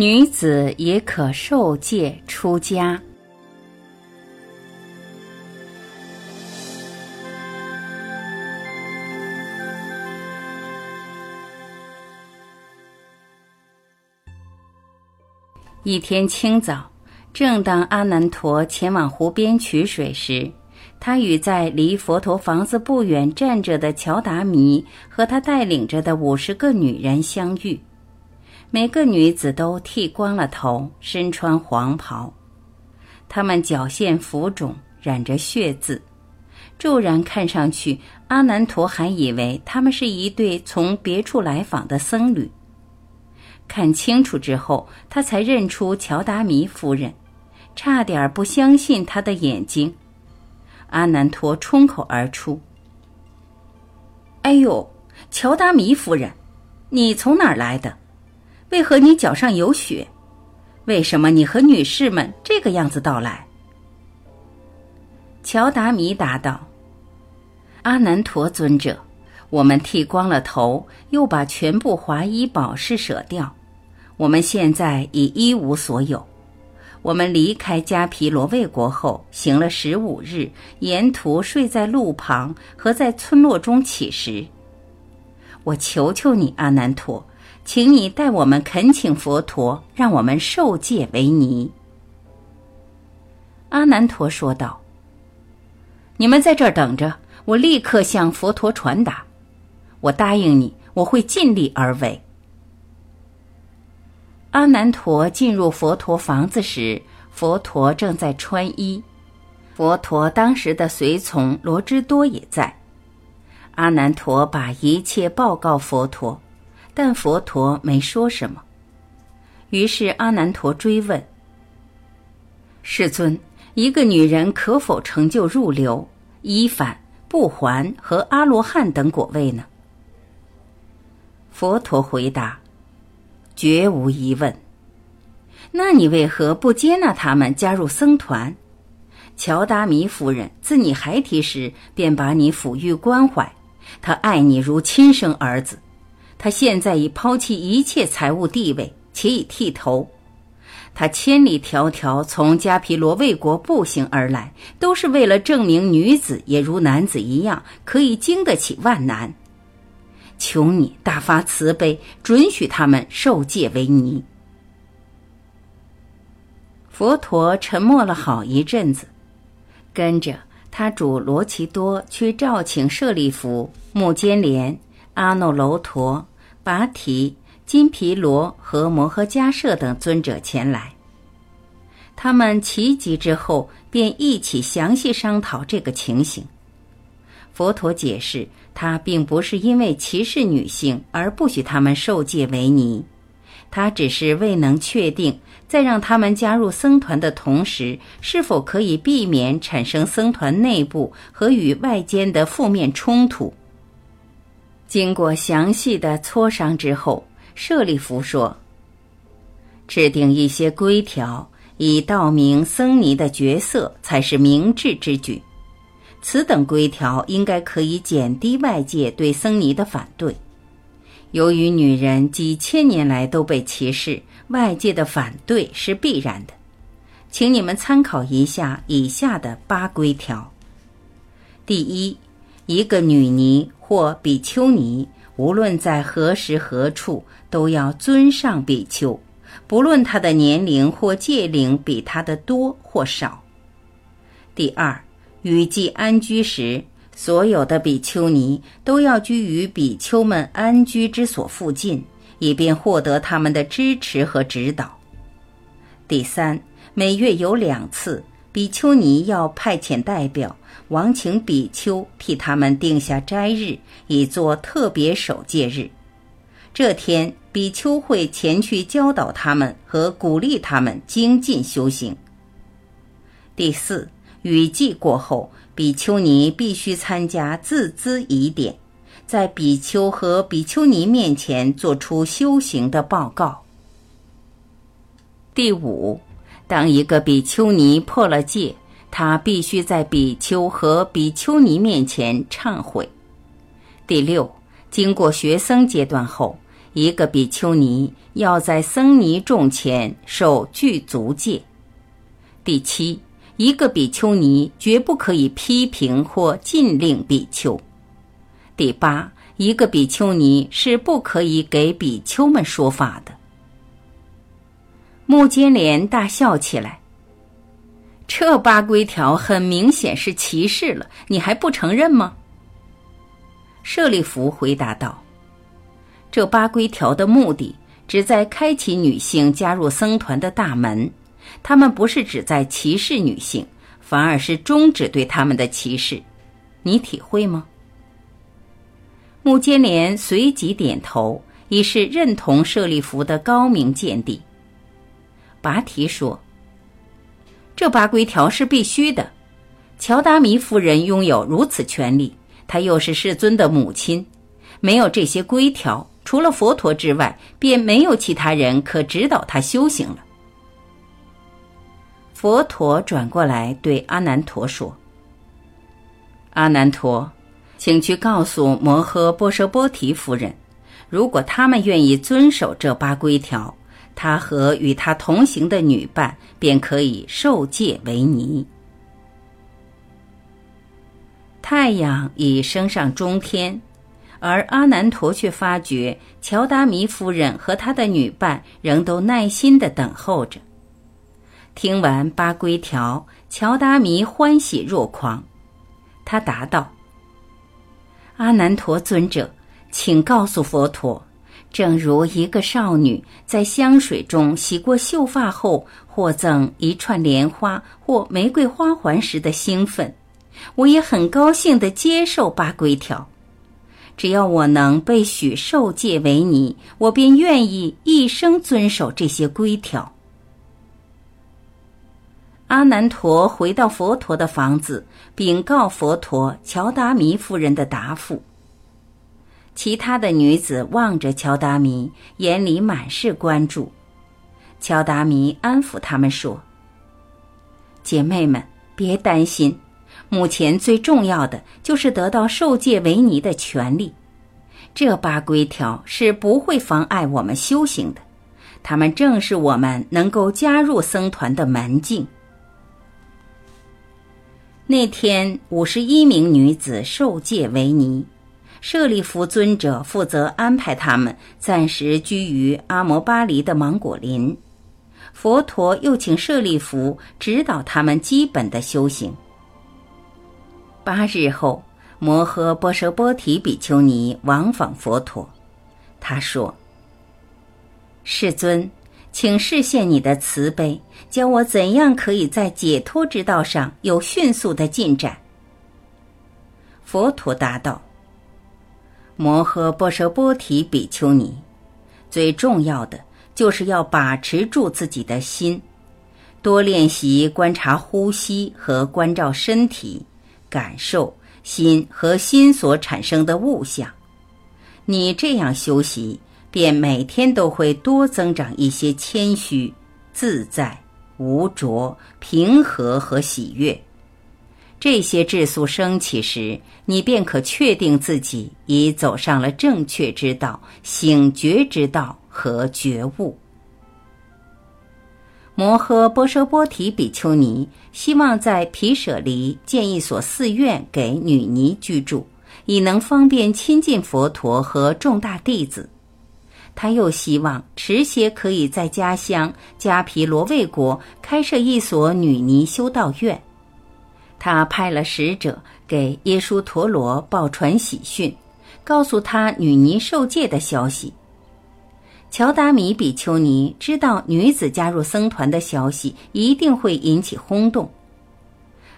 女子也可受戒出家。一天清早，正当阿难陀前往湖边取水时，他与在离佛陀房子不远站着的乔达弥和他带领着的五十个女人相遇。每个女子都剃光了头，身穿黄袍，她们脚陷浮肿，染着血渍。骤然看上去，阿难陀还以为他们是一对从别处来访的僧侣。看清楚之后，他才认出乔达弥夫人，差点不相信他的眼睛。阿难陀冲口而出：“哎呦，乔达弥夫人，你从哪儿来的？”为何你脚上有血？为什么你和女士们这个样子到来？乔达弥答道：“阿难陀尊者，我们剃光了头，又把全部华衣宝饰舍掉，我们现在已一无所有。我们离开迦毗罗卫国后，行了十五日，沿途睡在路旁和在村落中乞食。我求求你，阿难陀。”请你代我们恳请佛陀，让我们受戒为尼。”阿难陀说道。“你们在这儿等着，我立刻向佛陀传达。我答应你，我会尽力而为。”阿难陀进入佛陀房子时，佛陀正在穿衣。佛陀当时的随从罗芝多也在。阿难陀把一切报告佛陀。但佛陀没说什么，于是阿难陀追问：“世尊，一个女人可否成就入流、依反、不还和阿罗汉等果位呢？”佛陀回答：“绝无疑问。那你为何不接纳他们加入僧团？乔达弥夫人自你孩提时便把你抚育关怀，她爱你如亲生儿子。”他现在已抛弃一切财物地位，且已剃头。他千里迢迢从迦毗罗卫国步行而来，都是为了证明女子也如男子一样可以经得起万难。求你大发慈悲，准许他们受戒为尼。佛陀沉默了好一阵子，跟着他主罗奇多去召请舍利弗、目犍连。阿耨楼陀、拔提、金毗罗和摩诃迦舍等尊者前来，他们齐集之后，便一起详细商讨这个情形。佛陀解释，他并不是因为歧视女性而不许他们受戒为尼，他只是未能确定，在让他们加入僧团的同时，是否可以避免产生僧团内部和与外间的负面冲突。经过详细的磋商之后，舍利弗说：“制定一些规条，以道明僧尼的角色，才是明智之举。此等规条应该可以减低外界对僧尼的反对。由于女人几千年来都被歧视，外界的反对是必然的。请你们参考一下以下的八规条：第一。”一个女尼或比丘尼，无论在何时何处，都要尊上比丘，不论她的年龄或戒龄比她的多或少。第二，雨季安居时，所有的比丘尼都要居于比丘们安居之所附近，以便获得他们的支持和指导。第三，每月有两次，比丘尼要派遣代表。王请比丘替他们定下斋日，以作特别守戒日。这天，比丘会前去教导他们和鼓励他们精进修行。第四，雨季过后，比丘尼必须参加自资仪典，在比丘和比丘尼面前做出修行的报告。第五，当一个比丘尼破了戒。他必须在比丘和比丘尼面前忏悔。第六，经过学僧阶段后，一个比丘尼要在僧尼众前受具足戒。第七，一个比丘尼绝不可以批评或禁令比丘。第八，一个比丘尼是不可以给比丘们说法的。木坚连大笑起来。这八规条很明显是歧视了，你还不承认吗？舍利弗回答道：“这八规条的目的，旨在开启女性加入僧团的大门。他们不是旨在歧视女性，反而是终止对他们的歧视。你体会吗？”木坚连随即点头，以示认同舍利弗的高明见地。拔提说：“这八规条是必须的。乔达弥夫人拥有如此权利，她又是世尊的母亲，没有这些规条，除了佛陀之外，便没有其他人可指导她修行了。”佛陀转过来对阿难陀说：“阿难陀，请去告诉摩诃波舍波提夫人，如果他们愿意遵守这八规条。”他和与他同行的女伴便可以受戒为尼。太阳已升上中天，而阿难陀却发觉乔达弥夫人和他的女伴仍都耐心的等候着。听完八规条，乔达弥欢喜若狂，他答道：“阿难陀尊者，请告诉佛陀。”正如一个少女在香水中洗过秀发后，获赠一串莲花或玫瑰花环时的兴奋，我也很高兴地接受八规条。只要我能被许受戒为尼，我便愿意一生遵守这些规条。阿难陀回到佛陀的房子，禀告佛陀乔达弥夫人的答复。其他的女子望着乔达弥，眼里满是关注。乔达弥安抚他们说：“姐妹们，别担心，目前最重要的就是得到受戒为尼的权利。这八规条是不会妨碍我们修行的，他们正是我们能够加入僧团的门径。”那天，五十一名女子受戒为尼。舍利弗尊者负责安排他们暂时居于阿摩巴黎的芒果林，佛陀又请舍利弗指导他们基本的修行。八日后，摩诃波舍波提比丘尼往访佛陀，他说：“世尊，请示现你的慈悲，教我怎样可以在解脱之道上有迅速的进展。”佛陀答道。摩诃波舍波提比丘尼，最重要的就是要把持住自己的心，多练习观察呼吸和关照身体，感受心和心所产生的物象。你这样修习，便每天都会多增长一些谦虚、自在、无着、平和和喜悦。这些质素升起时，你便可确定自己已走上了正确之道、醒觉之道和觉悟。摩诃波舍波提比丘尼希望在毗舍离建一所寺院给女尼居住，以能方便亲近佛陀和众大弟子。他又希望持协可以在家乡迦毗罗卫国开设一所女尼修道院。他派了使者给耶输陀罗报传喜讯，告诉他女尼受戒的消息。乔达米比丘尼知道女子加入僧团的消息一定会引起轰动，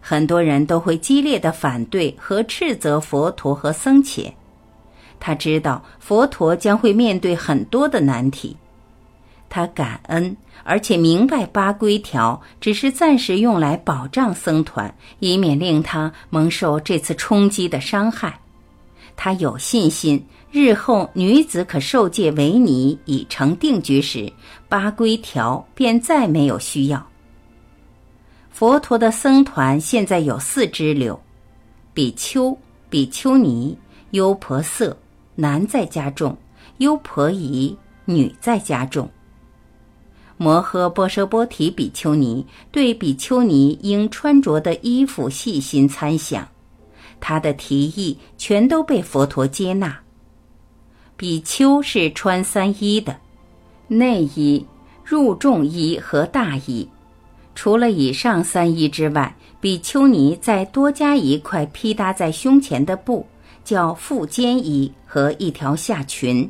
很多人都会激烈的反对和斥责佛陀和僧伽。他知道佛陀将会面对很多的难题。他感恩，而且明白八规条只是暂时用来保障僧团，以免令他蒙受这次冲击的伤害。他有信心，日后女子可受戒为尼已成定局时，八规条便再没有需要。佛陀的僧团现在有四支流：比丘、比丘尼、优婆塞、男在家众、优婆夷女在家中。摩诃波奢波提比丘尼对比丘尼应穿着的衣服细心参详，他的提议全都被佛陀接纳。比丘是穿三衣的，内衣、入众衣和大衣。除了以上三衣之外，比丘尼再多加一块披搭在胸前的布，叫腹肩衣和一条下裙。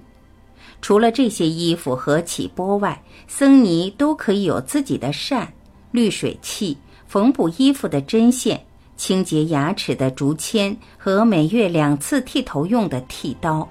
除了这些衣服和起钵外，僧尼都可以有自己的扇、滤水器、缝补衣服的针线、清洁牙齿的竹签和每月两次剃头用的剃刀。